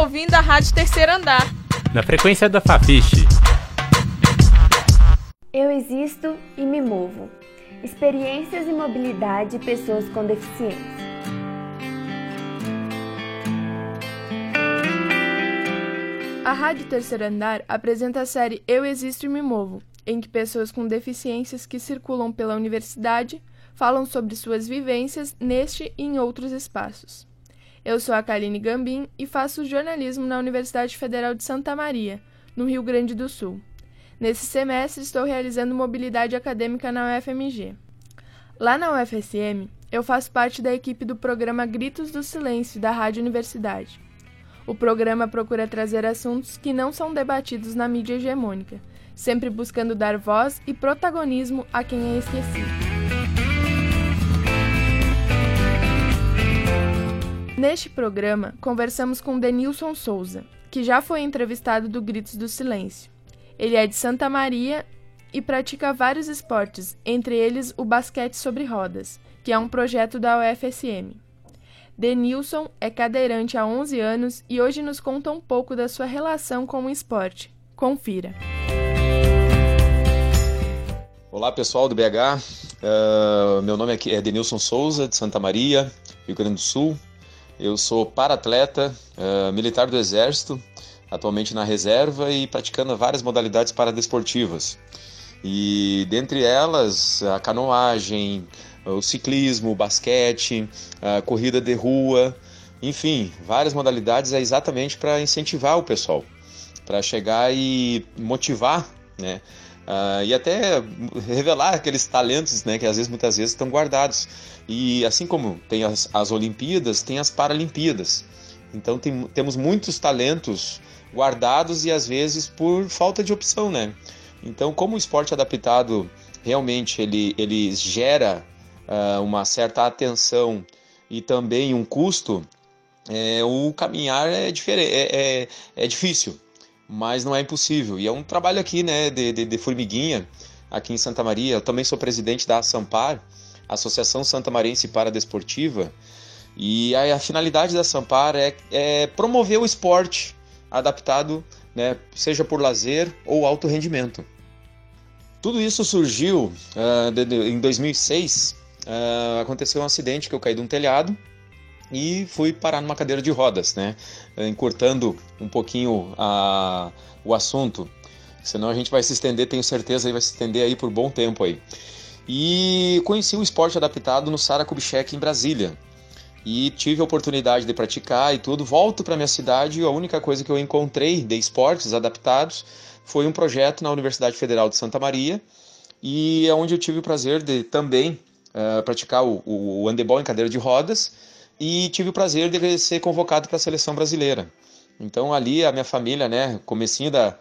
está ouvindo a Rádio Terceiro Andar. Na frequência da Fafiche. Eu existo e me movo. Experiências e mobilidade de pessoas com deficiência. A Rádio Terceiro Andar apresenta a série Eu Existo e Me Movo, em que pessoas com deficiências que circulam pela universidade falam sobre suas vivências neste e em outros espaços. Eu sou a Kaline Gambim e faço jornalismo na Universidade Federal de Santa Maria, no Rio Grande do Sul. Nesse semestre estou realizando mobilidade acadêmica na UFMG. Lá na UFSM, eu faço parte da equipe do programa Gritos do Silêncio da Rádio Universidade. O programa procura trazer assuntos que não são debatidos na mídia hegemônica, sempre buscando dar voz e protagonismo a quem é esquecido. Neste programa, conversamos com Denilson Souza, que já foi entrevistado do Gritos do Silêncio. Ele é de Santa Maria e pratica vários esportes, entre eles o basquete sobre rodas, que é um projeto da UFSM. Denilson é cadeirante há 11 anos e hoje nos conta um pouco da sua relação com o esporte. Confira. Olá pessoal do BH, uh, meu nome é Denilson Souza, de Santa Maria, Rio Grande do Sul. Eu sou para-atleta, uh, militar do Exército, atualmente na reserva e praticando várias modalidades paradesportivas. E dentre elas, a canoagem, o ciclismo, o basquete, a corrida de rua, enfim, várias modalidades é exatamente para incentivar o pessoal, para chegar e motivar, né? Uh, e até revelar aqueles talentos, né, que às vezes muitas vezes estão guardados. E assim como tem as, as Olimpíadas, tem as Paralimpíadas. Então tem, temos muitos talentos guardados e às vezes por falta de opção, né? Então, como o esporte adaptado realmente ele, ele gera uh, uma certa atenção e também um custo, é, o caminhar é, é, é, é difícil mas não é impossível. E é um trabalho aqui, né, de, de, de formiguinha, aqui em Santa Maria. Eu também sou presidente da Sampar, Associação Santa Marense Paradesportiva, e a, a finalidade da Sampar é, é promover o esporte adaptado, né, seja por lazer ou alto rendimento. Tudo isso surgiu uh, de, de, em 2006. Uh, aconteceu um acidente que eu caí de um telhado e fui parar numa cadeira de rodas, né? Encurtando um pouquinho a, o assunto, senão a gente vai se estender, tenho certeza, aí vai se estender aí por bom tempo aí. E conheci o esporte adaptado no Sara Kubitschek em Brasília. E tive a oportunidade de praticar e tudo. Volto para minha cidade e a única coisa que eu encontrei de esportes adaptados foi um projeto na Universidade Federal de Santa Maria e é onde eu tive o prazer de também uh, praticar o, o handebol em cadeira de rodas e tive o prazer de ser convocado para a seleção brasileira. Então ali a minha família, né, comecinho da,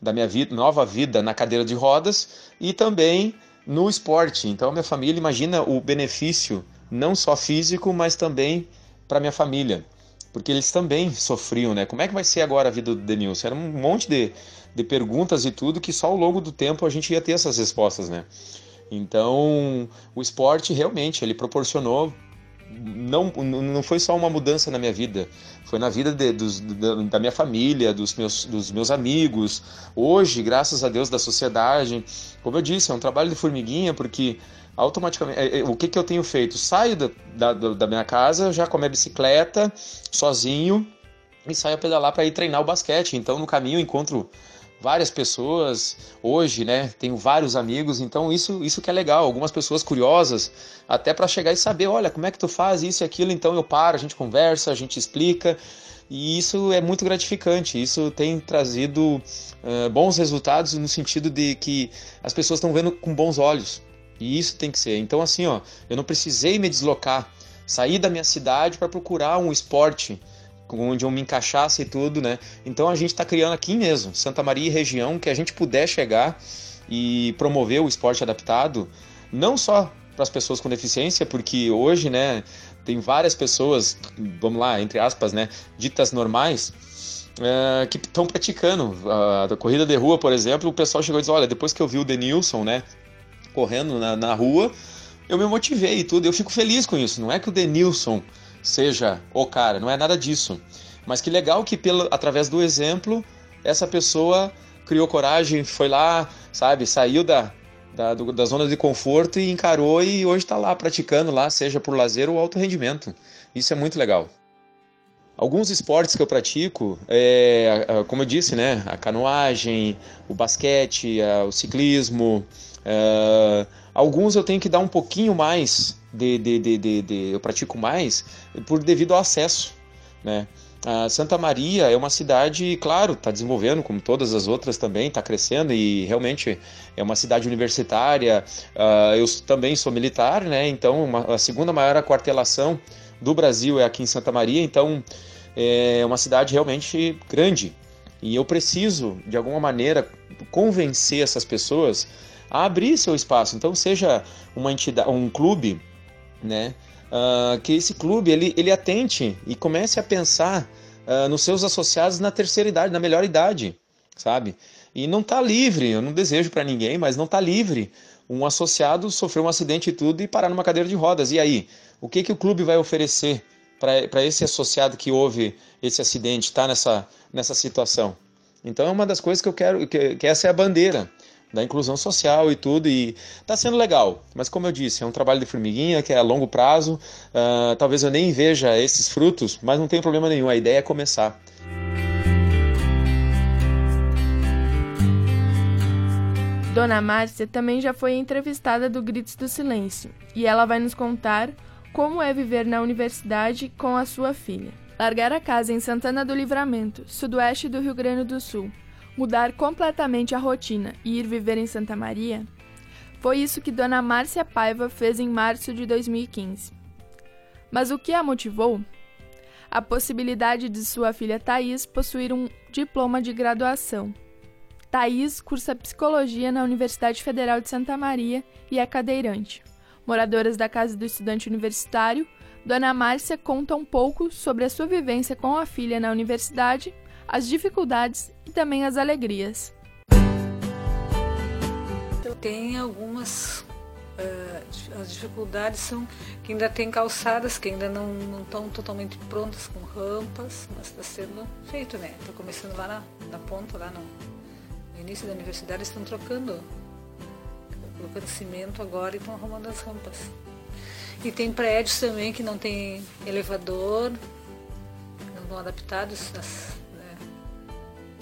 da minha vida, nova vida na cadeira de rodas e também no esporte. Então a minha família imagina o benefício não só físico, mas também para minha família, porque eles também sofriam, né? Como é que vai ser agora a vida do Denilson? Era um monte de, de perguntas e tudo que só ao longo do tempo a gente ia ter essas respostas, né? Então, o esporte realmente ele proporcionou não, não foi só uma mudança na minha vida, foi na vida de, dos, da minha família, dos meus, dos meus amigos. Hoje, graças a Deus, da sociedade. Como eu disse, é um trabalho de formiguinha, porque automaticamente. É, é, o que, que eu tenho feito? Saio da, da, da minha casa já com a minha bicicleta, sozinho, e saio a pedalar para ir treinar o basquete. Então, no caminho, encontro várias pessoas hoje, né? Tenho vários amigos, então isso isso que é legal. Algumas pessoas curiosas, até para chegar e saber, olha, como é que tu faz isso e aquilo, então eu paro, a gente conversa, a gente explica. E isso é muito gratificante. Isso tem trazido uh, bons resultados no sentido de que as pessoas estão vendo com bons olhos. E isso tem que ser. Então, assim, ó, eu não precisei me deslocar, sair da minha cidade para procurar um esporte onde eu me encaixasse e tudo, né? Então a gente está criando aqui mesmo, Santa Maria e região, que a gente puder chegar e promover o esporte adaptado, não só para as pessoas com deficiência, porque hoje, né, tem várias pessoas, vamos lá, entre aspas, né, ditas normais, é, que estão praticando. A, a, corrida de rua, por exemplo, o pessoal chegou e disse: Olha, depois que eu vi o Denilson, né, correndo na, na rua, eu me motivei e tudo. Eu fico feliz com isso. Não é que o Denilson seja o cara, não é nada disso. Mas que legal que pelo, através do exemplo essa pessoa criou coragem, foi lá, sabe, saiu da, da, do, da zona de conforto e encarou e hoje está lá praticando lá, seja por lazer ou alto rendimento. Isso é muito legal. Alguns esportes que eu pratico, é, como eu disse, né, a canoagem, o basquete, o ciclismo, é, alguns eu tenho que dar um pouquinho mais de, de, de, de, de eu pratico mais por devido ao acesso, né? A Santa Maria é uma cidade, claro, está desenvolvendo, como todas as outras também, está crescendo e realmente é uma cidade universitária. Uh, eu também sou militar, né? Então, uma, a segunda maior aquartelação do Brasil é aqui em Santa Maria, então é uma cidade realmente grande. E eu preciso, de alguma maneira, convencer essas pessoas a abrir seu espaço. Então, seja uma entidade, um clube, né? uh, que esse clube ele, ele atente e comece a pensar uh, nos seus associados na terceira idade, na melhor idade, sabe? E não está livre, eu não desejo para ninguém, mas não está livre um associado sofrer um acidente e tudo e parar numa cadeira de rodas. E aí, o que, que o clube vai oferecer para esse associado que houve esse acidente, está nessa, nessa situação? Então é uma das coisas que eu quero, que, que essa é a bandeira da inclusão social e tudo, e está sendo legal. Mas como eu disse, é um trabalho de formiguinha que é a longo prazo. Uh, talvez eu nem veja esses frutos, mas não tem problema nenhum. A ideia é começar. Dona Márcia também já foi entrevistada do Gritos do Silêncio e ela vai nos contar como é viver na universidade com a sua filha. Largar a casa em Santana do Livramento, sudoeste do Rio Grande do Sul, mudar completamente a rotina e ir viver em Santa Maria? Foi isso que Dona Márcia Paiva fez em março de 2015. Mas o que a motivou? A possibilidade de sua filha Thais possuir um diploma de graduação. Thais cursa psicologia na Universidade Federal de Santa Maria e é cadeirante. Moradoras da Casa do Estudante Universitário, Dona Márcia conta um pouco sobre a sua vivência com a filha na universidade as dificuldades e também as alegrias. Tem algumas uh, as dificuldades são que ainda tem calçadas que ainda não, estão totalmente prontas com rampas, mas está sendo feito, né? Está começando lá na, na ponta, lá no, no início da universidade, estão trocando, colocando cimento agora e estão arrumando as rampas. E tem prédios também que não tem elevador, não estão adaptados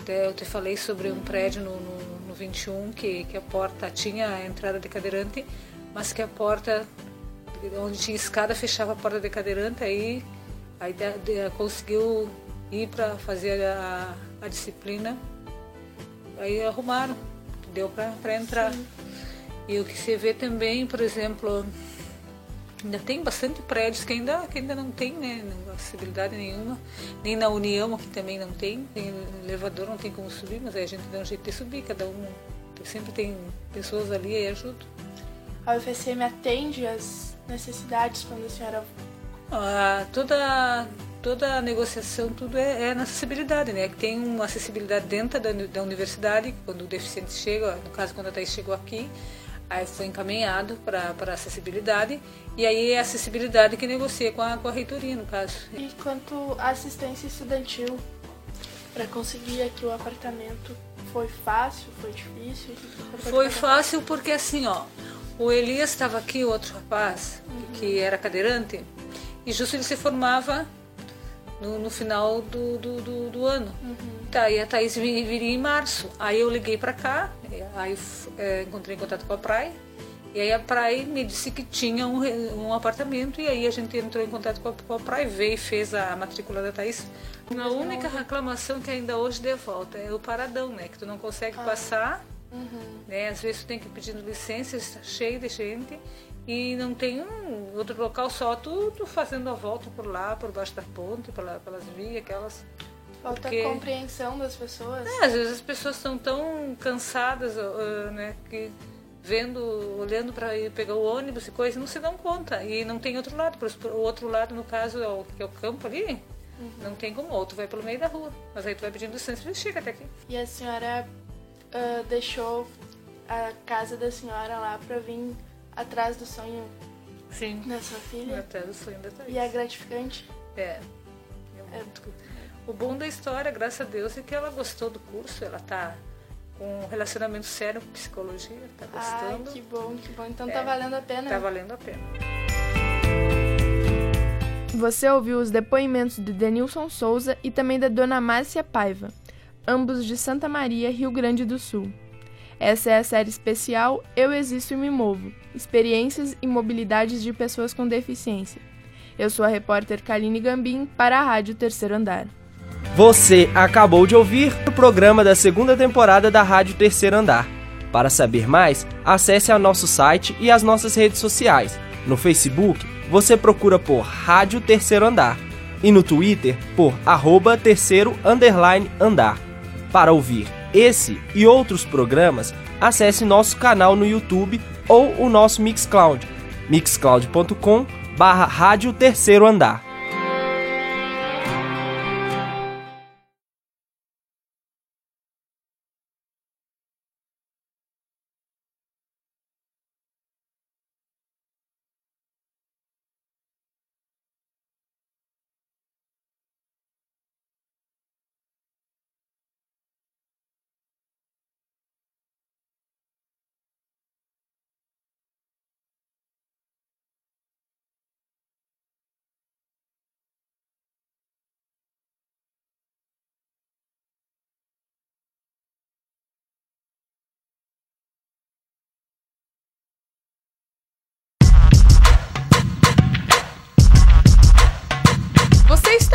até eu te falei sobre um prédio no, no, no 21 que, que a porta tinha a entrada de cadeirante, mas que a porta, onde tinha escada, fechava a porta de cadeirante, aí, aí de, de, conseguiu ir para fazer a, a disciplina. Aí arrumaram, deu para entrar. Sim. E o que você vê também, por exemplo, ainda tem bastante prédios que ainda, que ainda não tem né, acessibilidade nenhuma, nem na União que também não tem, tem elevador, não tem como subir, mas aí a gente dá um jeito de subir, cada um sempre tem pessoas ali e ajuda. A UFSM atende as necessidades quando a senhora. Ah, toda, toda a negociação, tudo é, é, na acessibilidade, né? Tem uma acessibilidade dentro da, da universidade, quando o deficiente chega, no caso quando a Thais chegou aqui, Aí foi encaminhado para acessibilidade e aí é a acessibilidade que negocia com a, com a reitoria, no caso. E quanto à assistência estudantil, para conseguir aqui o apartamento, foi fácil, foi difícil? Foi fácil porque assim, ó, o Elias estava aqui, o outro rapaz, uhum. que era cadeirante, e justo ele se formava no, no final do, do, do, do ano. Uhum. Tá, e a Thaís viria em março. Aí eu liguei para cá, aí é, encontrei em contato com a praia. E aí a praia me disse que tinha um, um apartamento e aí a gente entrou em contato com a, com a praia, veio e fez a matrícula da Thaís. A única reclamação que ainda hoje deu volta é o paradão, né? Que tu não consegue ah. passar, uhum. né? Às vezes tu tem que ir pedindo licença, está cheio de gente e não tem um outro local só tudo fazendo a volta por lá, por baixo da ponte, pela, pelas vias, aquelas. Falta porque... compreensão das pessoas. É, às vezes as pessoas estão tão cansadas, uh, né, que vendo, olhando para ir pegar o ônibus e coisa, não se dão conta. E não tem outro lado. O outro lado, no caso, é o, que é o campo ali, uhum. não tem como. Ou tu vai pelo meio da rua. Mas aí tu vai pedindo licença e chega até aqui. E a senhora uh, deixou a casa da senhora lá para vir atrás do sonho Sim. da sua filha. Atrás do sonho da Thaís. E é gratificante? É. É muito. o bom da história, graças a Deus, é que ela gostou do curso, ela está com um relacionamento sério com psicologia, está gostando. Ai, que bom, que bom. Então tá é, tá valendo a pena. Tá valendo a pena. Você ouviu os depoimentos de Denilson Souza e também da Dona Márcia Paiva, ambos de Santa Maria, Rio Grande do Sul. Essa é a série especial Eu Existo e Me Movo Experiências e Mobilidades de Pessoas com Deficiência. Eu sou a repórter Kaline Gambim para a Rádio Terceiro Andar. Você acabou de ouvir o programa da segunda temporada da Rádio Terceiro Andar. Para saber mais, acesse ao nosso site e as nossas redes sociais. No Facebook, você procura por Rádio Terceiro Andar e no Twitter por arroba terceiro underline andar. Para ouvir esse e outros programas, acesse nosso canal no YouTube ou o nosso Mixcloud, mixcloud.com barra Rádio Terceiro Andar.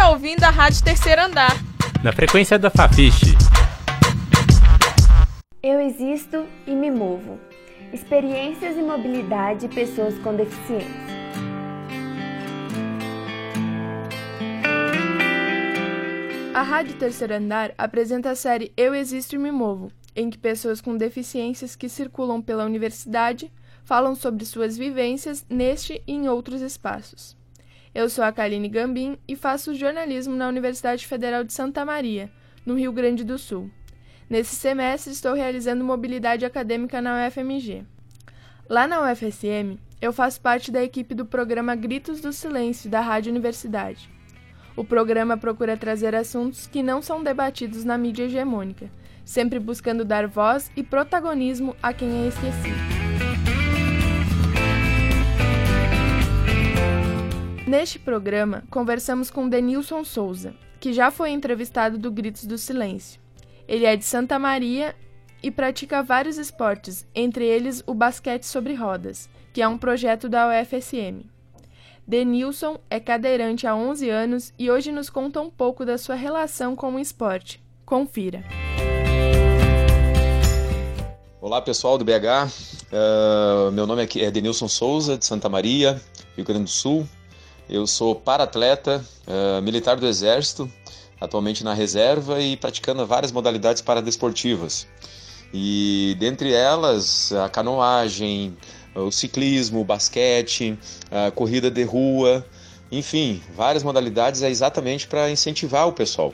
Está ouvindo a Rádio Terceiro Andar. Na frequência da Fafiche. Eu existo e me movo. Experiências e mobilidade de pessoas com deficiência. A Rádio Terceiro Andar apresenta a série Eu Existo e Me Movo, em que pessoas com deficiências que circulam pela universidade falam sobre suas vivências neste e em outros espaços. Eu sou a Kaline Gambim e faço jornalismo na Universidade Federal de Santa Maria, no Rio Grande do Sul. Nesse semestre estou realizando mobilidade acadêmica na UFMG. Lá na UFSM, eu faço parte da equipe do programa Gritos do Silêncio da Rádio Universidade. O programa procura trazer assuntos que não são debatidos na mídia hegemônica, sempre buscando dar voz e protagonismo a quem é esquecido. Neste programa, conversamos com Denilson Souza, que já foi entrevistado do Gritos do Silêncio. Ele é de Santa Maria e pratica vários esportes, entre eles o basquete sobre rodas, que é um projeto da UFSM. Denilson é cadeirante há 11 anos e hoje nos conta um pouco da sua relação com o esporte. Confira. Olá pessoal do BH, uh, meu nome é Denilson Souza, de Santa Maria, Rio Grande do Sul. Eu sou para-atleta, uh, militar do Exército, atualmente na reserva e praticando várias modalidades paradesportivas. E dentre elas, a canoagem, o ciclismo, o basquete, a corrida de rua, enfim, várias modalidades é exatamente para incentivar o pessoal,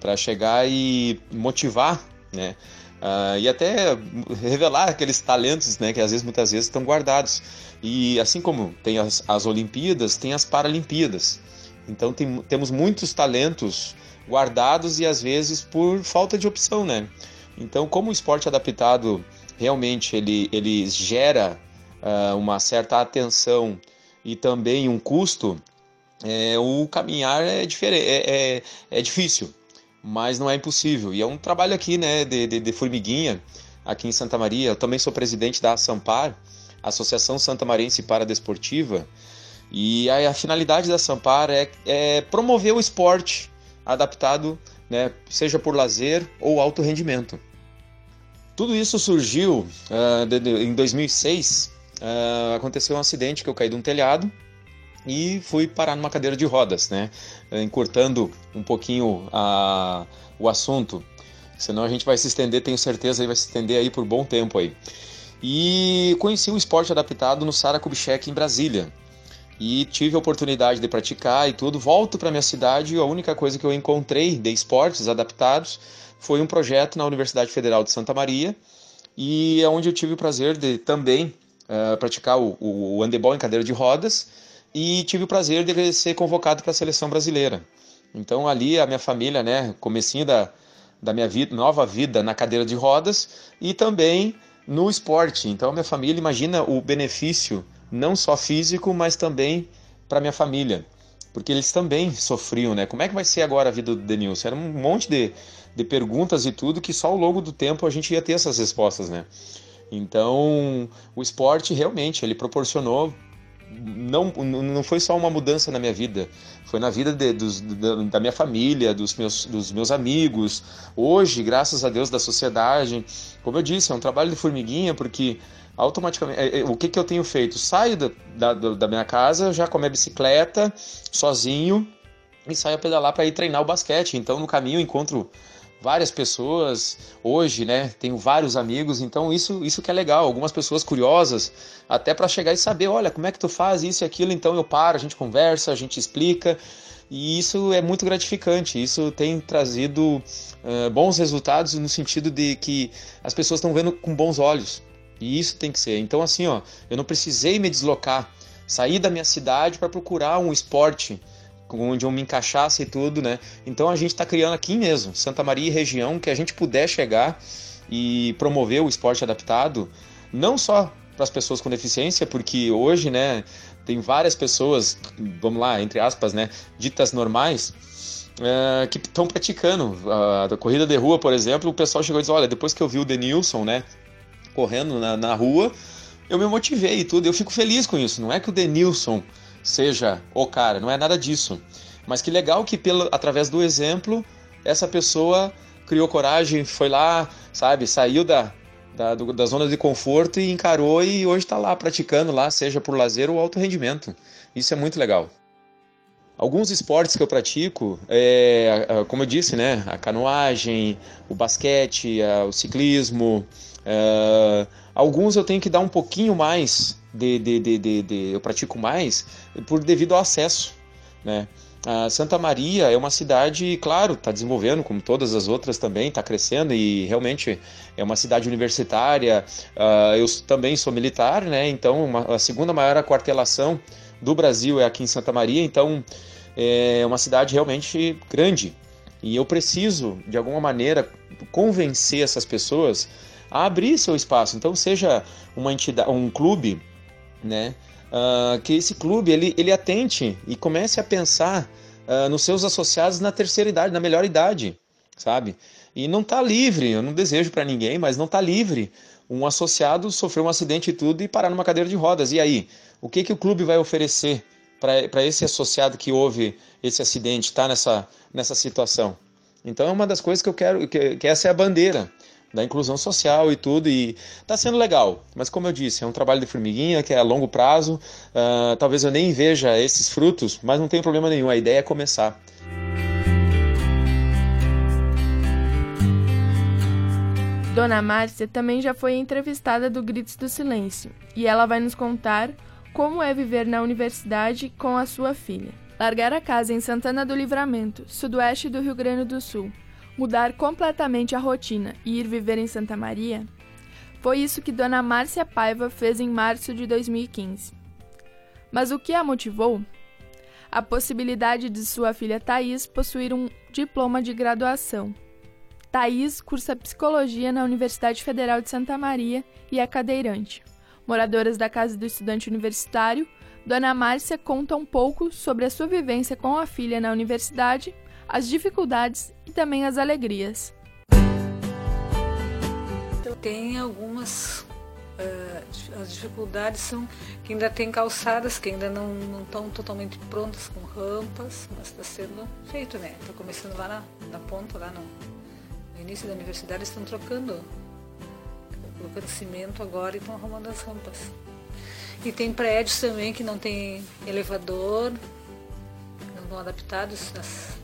para chegar e motivar, né? Uh, e até revelar aqueles talentos, né, que às vezes muitas vezes estão guardados. E assim como tem as, as Olimpíadas, tem as Paralimpíadas. Então tem, temos muitos talentos guardados e às vezes por falta de opção, né? Então, como o esporte adaptado realmente ele, ele gera uh, uma certa atenção e também um custo, é, o caminhar é, é, é, é difícil mas não é impossível. E é um trabalho aqui, né, de, de, de formiguinha, aqui em Santa Maria. Eu também sou presidente da Sampar, Associação Santa Marense Paradesportiva, e a, a finalidade da Sampar é, é, promover o esporte adaptado, né, seja por lazer ou alto rendimento. Tudo isso surgiu uh, de, de, em 2006. Uh, aconteceu um acidente que eu caí de um telhado e fui parar numa cadeira de rodas, né? Encurtando um pouquinho a, o assunto, senão a gente vai se estender, tenho certeza, aí vai se estender aí por bom tempo aí. E conheci o esporte adaptado no Sara Kubitschek em Brasília. E tive a oportunidade de praticar e tudo. Volto para minha cidade e a única coisa que eu encontrei de esportes adaptados foi um projeto na Universidade Federal de Santa Maria e é onde eu tive o prazer de também uh, praticar o, o handebol em cadeira de rodas e tive o prazer de ser convocado para a seleção brasileira. Então ali a minha família, né, comecinho da, da minha vida, nova vida na cadeira de rodas e também no esporte. Então a minha família, imagina o benefício não só físico, mas também para minha família, porque eles também sofriam, né? Como é que vai ser agora a vida do Denilson? Era um monte de, de perguntas e tudo que só ao longo do tempo a gente ia ter essas respostas, né? Então, o esporte realmente ele proporcionou não, não foi só uma mudança na minha vida, foi na vida de, dos, da, minha família, dos meus, dos meus amigos. Hoje, graças a Deus, da sociedade. Como eu disse, é um trabalho de formiguinha, porque automaticamente. É, é, o que, que eu tenho feito? Saio da, da, da minha casa, já com a minha bicicleta, sozinho, e saio a pedalar para ir treinar o basquete. Então, no caminho, encontro várias pessoas hoje, né? Tenho vários amigos, então isso isso que é legal. Algumas pessoas curiosas, até para chegar e saber, olha, como é que tu faz isso e aquilo. Então eu paro, a gente conversa, a gente explica. E isso é muito gratificante. Isso tem trazido uh, bons resultados no sentido de que as pessoas estão vendo com bons olhos. E isso tem que ser. Então assim, ó, eu não precisei me deslocar, sair da minha cidade para procurar um esporte onde eu me encaixasse e tudo, né? Então a gente está criando aqui mesmo, Santa Maria e região, que a gente puder chegar e promover o esporte adaptado, não só para as pessoas com deficiência, porque hoje, né, tem várias pessoas, vamos lá, entre aspas, né, ditas normais, é, que estão praticando a, a, corrida de rua, por exemplo. O pessoal chegou e disse: Olha, depois que eu vi o Denilson, né, correndo na, na rua, eu me motivei e tudo. Eu fico feliz com isso. Não é que o Denilson seja o cara, não é nada disso. Mas que legal que pelo, através do exemplo essa pessoa criou coragem, foi lá, sabe, saiu da, da, do, da zona de conforto e encarou e hoje está lá praticando lá, seja por lazer ou alto rendimento. Isso é muito legal. Alguns esportes que eu pratico, é, como eu disse, né, a canoagem, o basquete, o ciclismo, é, alguns eu tenho que dar um pouquinho mais de, de, de, de eu pratico mais por devido ao acesso, né? A Santa Maria é uma cidade, claro, está desenvolvendo, como todas as outras também, está crescendo e realmente é uma cidade universitária. Uh, eu também sou militar, né? Então, uma, a segunda maior aquartelação do Brasil é aqui em Santa Maria, então é uma cidade realmente grande. E eu preciso, de alguma maneira, convencer essas pessoas a abrir seu espaço. Então, seja uma entidade, um clube né? Uh, que esse clube ele, ele atente e comece a pensar uh, nos seus associados na terceira idade, na melhor idade, sabe? E não está livre, eu não desejo para ninguém, mas não está livre um associado sofrer um acidente e tudo e parar numa cadeira de rodas. E aí, o que, que o clube vai oferecer para esse associado que houve esse acidente, está nessa, nessa situação? Então é uma das coisas que eu quero, que, que essa é a bandeira da inclusão social e tudo, e está sendo legal. Mas como eu disse, é um trabalho de formiguinha que é a longo prazo. Uh, talvez eu nem veja esses frutos, mas não tem problema nenhum. A ideia é começar. Dona Márcia também já foi entrevistada do Gritos do Silêncio e ela vai nos contar como é viver na universidade com a sua filha. Largar a casa em Santana do Livramento, sudoeste do Rio Grande do Sul, mudar completamente a rotina e ir viver em Santa Maria? Foi isso que Dona Márcia Paiva fez em março de 2015. Mas o que a motivou? A possibilidade de sua filha Thais possuir um diploma de graduação. Thais cursa psicologia na Universidade Federal de Santa Maria e é cadeirante. Moradoras da Casa do Estudante Universitário, Dona Márcia conta um pouco sobre a sua vivência com a filha na universidade as dificuldades e também as alegrias. Tem algumas uh, as dificuldades são que ainda tem calçadas que ainda não, não estão totalmente prontas com rampas, mas está sendo feito, né? Está começando lá na, na ponta, lá no, no início da universidade, estão trocando, colocando cimento agora e estão arrumando as rampas. E tem prédios também que não tem elevador, não estão adaptados às,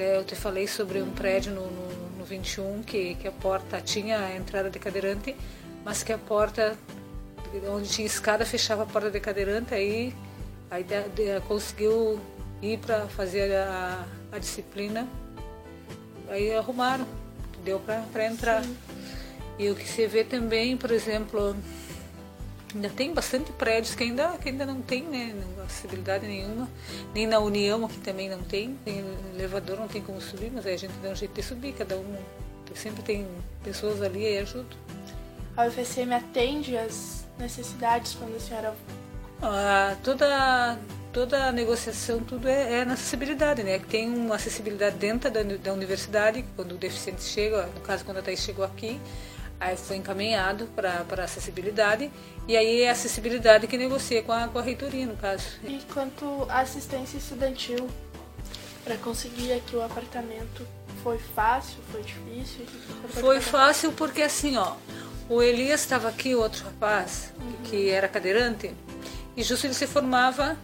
até eu te falei sobre um prédio no, no, no 21 que, que a porta tinha a entrada de cadeirante, mas que a porta, onde tinha escada, fechava a porta de cadeirante, aí, aí de, de, conseguiu ir para fazer a, a, disciplina, aí arrumaram, deu para entrar. Sim. E o que se vê também, por exemplo, Ainda tem bastante prédios que ainda, que ainda não tem né, acessibilidade nenhuma. Nem na União aqui também não tem. Tem elevador, não tem como subir, mas aí a gente dá um jeito de subir, cada um. Sempre tem pessoas ali e ajuda. A UFSM atende as necessidades quando a senhora. Ah, toda, toda a negociação, tudo é, é na acessibilidade, né? Tem uma acessibilidade dentro da, da universidade, quando o deficiente chega, no caso quando a Thais chegou aqui, Aí foi encaminhado para acessibilidade e aí é a acessibilidade que negocia com a, com a reitoria, no caso. E quanto à assistência estudantil, para conseguir aqui o apartamento, foi fácil, foi difícil? Foi fácil porque assim, ó, o Elias estava aqui, o outro rapaz, uhum. que era cadeirante, e justo ele se formava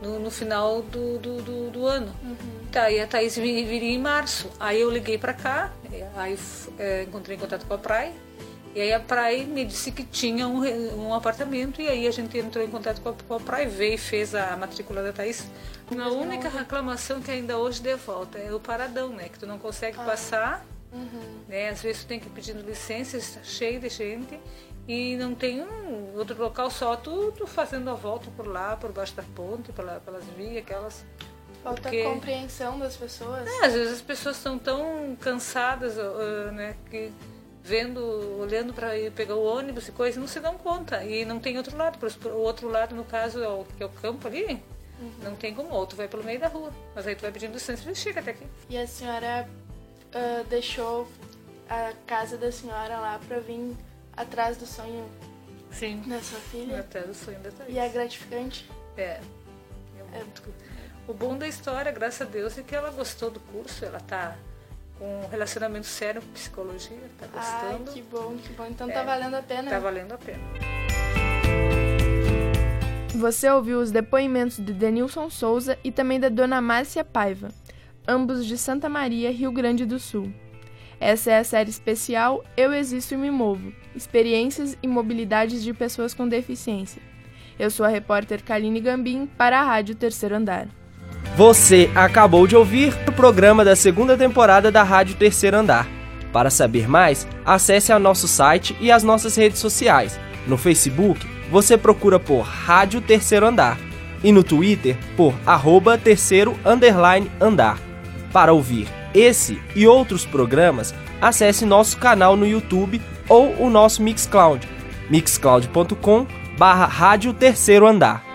no, no final do, do, do, do ano. Uhum. Tá, e a Thaís viria em março. Aí eu liguei para cá, aí é, encontrei em contato com a Praia, e aí a Praia me disse que tinha um, um apartamento, e aí a gente entrou em contato com a, com a Praia, veio e fez a matrícula da Thaís. A única reclamação que ainda hoje deu volta é o paradão, né? Que tu não consegue ah. passar, uhum. né? Às vezes tu tem que ir pedindo licença, está cheio de gente, e não tem um outro local só tudo fazendo a volta por lá, por baixo da ponte, pela, pelas vias, aquelas. Falta porque... compreensão das pessoas. É, às vezes as pessoas estão tão cansadas, uh, né, que vendo, olhando para ir pegar o ônibus e coisa, não se dão conta. E não tem outro lado. O outro lado, no caso, é o, que é o campo ali, uhum. não tem como. Ou tu vai pelo meio da rua. Mas aí tu vai pedindo licença e chega até aqui. E a senhora uh, deixou a casa da senhora lá para vir atrás do sonho Sim. da sua filha. Atrás do sonho da Thaís. E é gratificante? É. é, é. muito... O bom da história, graças a Deus, é que ela gostou do curso, ela tá com um relacionamento sério com psicologia, tá gostando. Ai, que bom, que bom. Então é, tá valendo a pena. Tá valendo a pena. Você ouviu os depoimentos de Denilson Souza e também da dona Márcia Paiva, ambos de Santa Maria, Rio Grande do Sul. Essa é a série especial Eu Existo e Me Movo Experiências e Mobilidades de Pessoas com Deficiência. Eu sou a repórter Kaline Gambim para a Rádio Terceiro Andar. Você acabou de ouvir o programa da segunda temporada da Rádio Terceiro Andar. Para saber mais, acesse ao nosso site e as nossas redes sociais. No Facebook, você procura por Rádio Terceiro Andar e no Twitter por arroba terceiro underline andar. Para ouvir esse e outros programas, acesse nosso canal no YouTube ou o nosso Mixcloud, mixcloud.com barra Rádio Terceiro Andar.